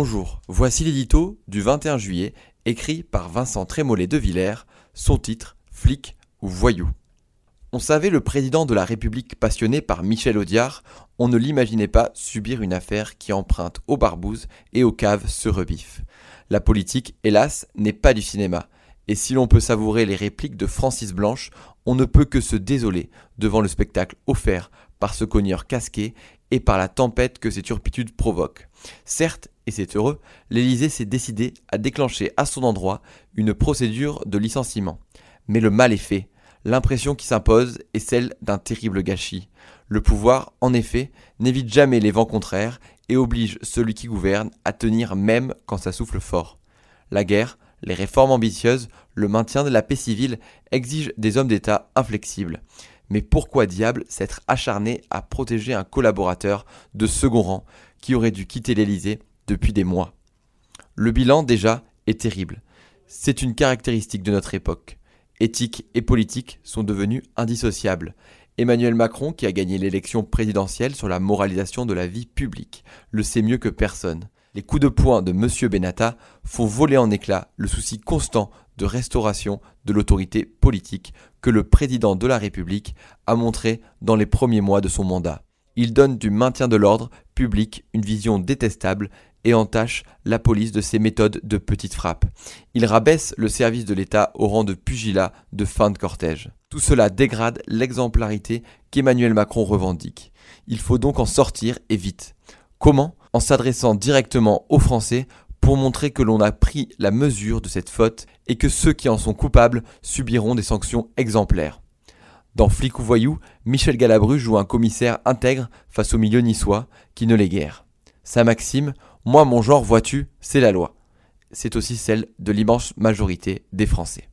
Bonjour, voici l'édito du 21 juillet, écrit par Vincent Trémollet de Villers, son titre Flic ou voyou. On savait le président de la République passionné par Michel Audiard, on ne l'imaginait pas subir une affaire qui emprunte aux barbouzes et aux caves ce rebif. La politique, hélas, n'est pas du cinéma, et si l'on peut savourer les répliques de Francis Blanche, on ne peut que se désoler devant le spectacle offert par ce cogneur casqué et par la tempête que ces turpitudes provoquent. Certes, et c'est heureux, l'Élysée s'est décidé à déclencher à son endroit une procédure de licenciement. Mais le mal est fait. L'impression qui s'impose est celle d'un terrible gâchis. Le pouvoir, en effet, n'évite jamais les vents contraires et oblige celui qui gouverne à tenir même quand ça souffle fort. La guerre, les réformes ambitieuses, le maintien de la paix civile exigent des hommes d'État inflexibles. Mais pourquoi diable s'être acharné à protéger un collaborateur de second rang qui aurait dû quitter l'Élysée depuis des mois? Le bilan déjà est terrible. C'est une caractéristique de notre époque. Éthique et politique sont devenus indissociables. Emmanuel Macron, qui a gagné l'élection présidentielle sur la moralisation de la vie publique, le sait mieux que personne. Les coups de poing de M. Benata font voler en éclats le souci constant de restauration de l'autorité politique que le président de la République a montré dans les premiers mois de son mandat. Il donne du maintien de l'ordre public une vision détestable et entache la police de ses méthodes de petite frappe. Il rabaisse le service de l'État au rang de pugilat de fin de cortège. Tout cela dégrade l'exemplarité qu'Emmanuel Macron revendique. Il faut donc en sortir et vite. Comment? S'adressant directement aux Français pour montrer que l'on a pris la mesure de cette faute et que ceux qui en sont coupables subiront des sanctions exemplaires. Dans Flic ou Voyou, Michel Galabru joue un commissaire intègre face au milieu niçois qui ne l'est guère. Sa maxime, moi mon genre vois-tu, c'est la loi. C'est aussi celle de l'immense majorité des Français.